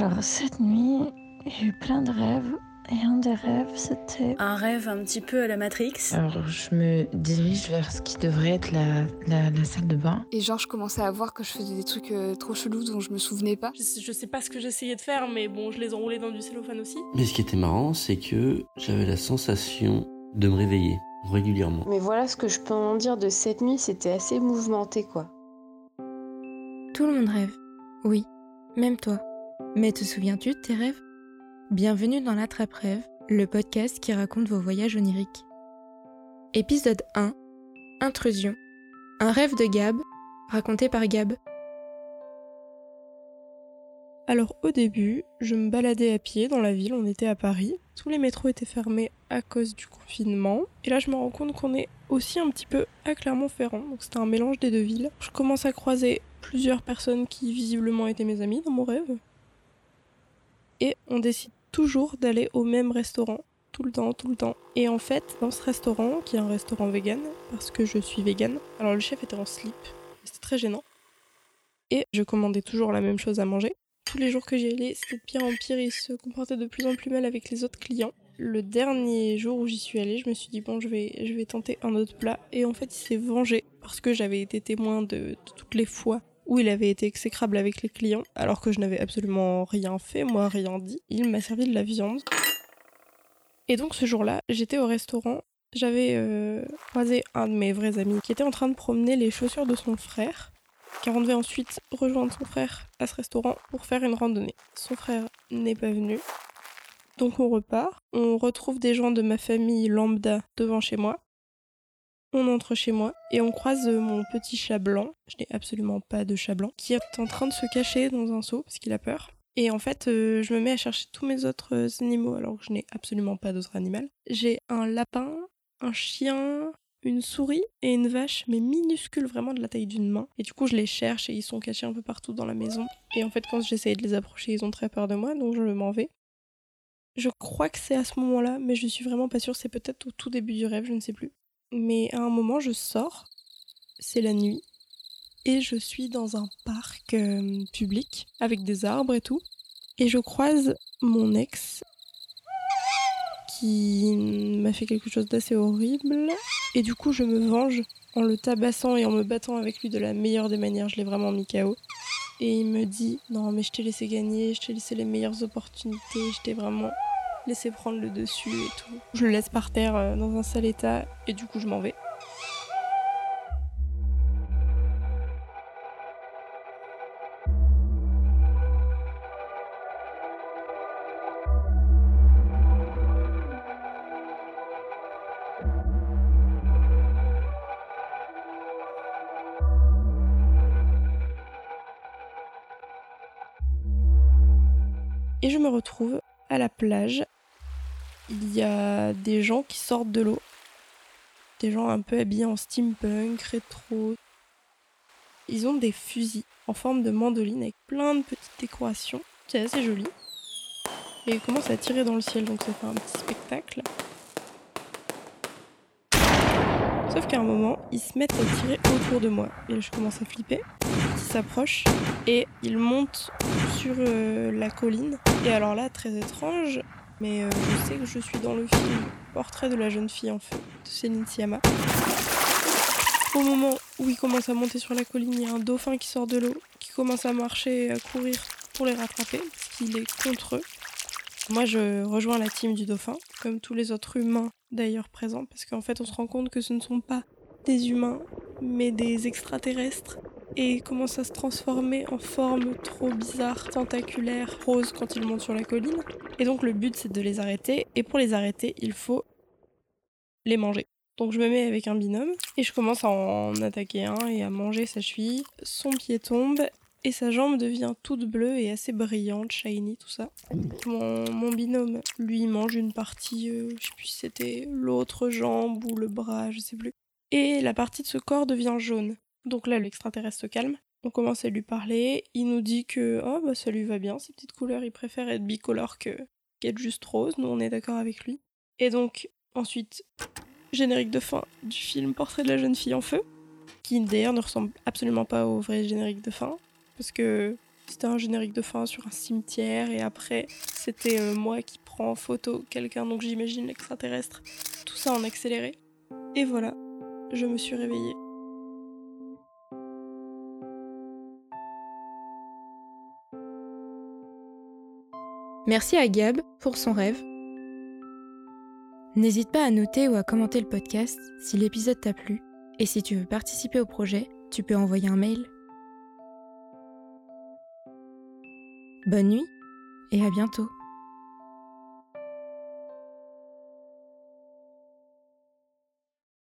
Alors, cette nuit, j'ai eu plein de rêves. Et un des rêves, c'était... Un rêve un petit peu à la Matrix. Alors, je me dirige vers ce qui devrait être la, la, la salle de bain. Et genre, je commençais à voir que je faisais des trucs euh, trop chelous dont je me souvenais pas. Je sais, je sais pas ce que j'essayais de faire, mais bon, je les enroulais dans du cellophane aussi. Mais ce qui était marrant, c'est que j'avais la sensation de me réveiller régulièrement. Mais voilà ce que je peux en dire de cette nuit, c'était assez mouvementé quoi. Tout le monde rêve. Oui, même toi. Mais te souviens-tu de tes rêves? Bienvenue dans l'Attrape-Rêve, le podcast qui raconte vos voyages oniriques. Épisode 1 Intrusion. Un rêve de Gab, raconté par Gab. Alors au début, je me baladais à pied dans la ville, on était à Paris. Tous les métros étaient fermés à cause du confinement. Et là je me rends compte qu'on est aussi un petit peu à Clermont-Ferrand, donc c'était un mélange des deux villes. Je commence à croiser plusieurs personnes qui visiblement étaient mes amis dans mon rêve. Et on décide toujours d'aller au même restaurant. Tout le temps, tout le temps. Et en fait, dans ce restaurant, qui est un restaurant vegan, parce que je suis vegan, alors le chef était en slip, c'était très gênant. Et je commandais toujours la même chose à manger. Tous les jours que j'y allais, c'était de pire en pire, il se comportait de plus en plus mal avec les autres clients. Le dernier jour où j'y suis allée, je me suis dit bon, je vais, tenter un autre plat. Et en fait, il s'est vengé parce que j'avais été témoin de toutes les fois où il avait été exécrable avec les clients, alors que je n'avais absolument rien fait, moi rien dit. Il m'a servi de la viande. Et donc ce jour-là, j'étais au restaurant, j'avais euh, croisé un de mes vrais amis qui était en train de promener les chaussures de son frère, car on devait ensuite rejoindre son frère à ce restaurant pour faire une randonnée. Son frère n'est pas venu. Donc on repart, on retrouve des gens de ma famille lambda devant chez moi. On entre chez moi et on croise euh, mon petit chat blanc, je n'ai absolument pas de chat blanc, qui est en train de se cacher dans un seau parce qu'il a peur. Et en fait, euh, je me mets à chercher tous mes autres euh, animaux alors que je n'ai absolument pas d'autres animaux. J'ai un lapin, un chien, une souris et une vache, mais minuscule, vraiment de la taille d'une main. Et du coup, je les cherche et ils sont cachés un peu partout dans la maison. Et en fait, quand j'essaye de les approcher, ils ont très peur de moi, donc je m'en vais. Je crois que c'est à ce moment-là, mais je suis vraiment pas sûre. C'est peut-être au tout début du rêve, je ne sais plus. Mais à un moment, je sors, c'est la nuit, et je suis dans un parc euh, public avec des arbres et tout. Et je croise mon ex qui m'a fait quelque chose d'assez horrible. Et du coup, je me venge en le tabassant et en me battant avec lui de la meilleure des manières. Je l'ai vraiment mis KO. Et il me dit Non, mais je t'ai laissé gagner, je t'ai laissé les meilleures opportunités, je t'ai vraiment laissé prendre le dessus et tout. Je le laisse par terre euh, dans un sale état et du coup, je m'en vais. Et je me retrouve à la plage. Il y a des gens qui sortent de l'eau. Des gens un peu habillés en steampunk, rétro. Ils ont des fusils en forme de mandoline avec plein de petites décorations. C'est assez joli. Et ils commencent à tirer dans le ciel, donc ça fait un petit spectacle. Sauf qu'à un moment, ils se mettent à tirer autour de moi. Et je commence à flipper. Ils s'approchent et ils montent sur euh, la colline. Et alors là, très étrange, mais euh, je sais que je suis dans le film Portrait de la jeune fille en feu de Céline Sciamma. Au moment où ils commencent à monter sur la colline, il y a un dauphin qui sort de l'eau, qui commence à marcher et à courir pour les rattraper, parce qu'il est contre eux. Moi, je rejoins la team du dauphin, comme tous les autres humains d'ailleurs présents, parce qu'en fait, on se rend compte que ce ne sont pas des humains, mais des extraterrestres, et commencent à se transformer en forme trop bizarre, tentaculaire, rose quand ils montent sur la colline. Et donc, le but, c'est de les arrêter, et pour les arrêter, il faut les manger. Donc je me mets avec un binôme et je commence à en attaquer un et à manger sa cheville. Son pied tombe et sa jambe devient toute bleue et assez brillante, shiny, tout ça. Mon, mon binôme, lui, mange une partie, euh, je sais plus si c'était l'autre jambe ou le bras, je sais plus. Et la partie de ce corps devient jaune. Donc là, l'extraterrestre se calme. On commence à lui parler. Il nous dit que oh, bah, ça lui va bien, ces petites couleurs. Il préfère être bicolore que qu'être juste rose. Nous, on est d'accord avec lui. Et donc, ensuite, générique de fin du film Portrait de la jeune fille en feu, qui d'ailleurs ne ressemble absolument pas au vrai générique de fin, parce que C'était un générique de fin sur un cimetière et après c'était euh, moi qui prends en photo quelqu'un, donc j'imagine l'extraterrestre. Tout ça en accéléré. Et voilà, je me suis réveillée. Merci à Gab pour son rêve. N'hésite pas à noter ou à commenter le podcast si l'épisode t'a plu. Et si tu veux participer au projet, tu peux envoyer un mail. Bonne nuit et à bientôt.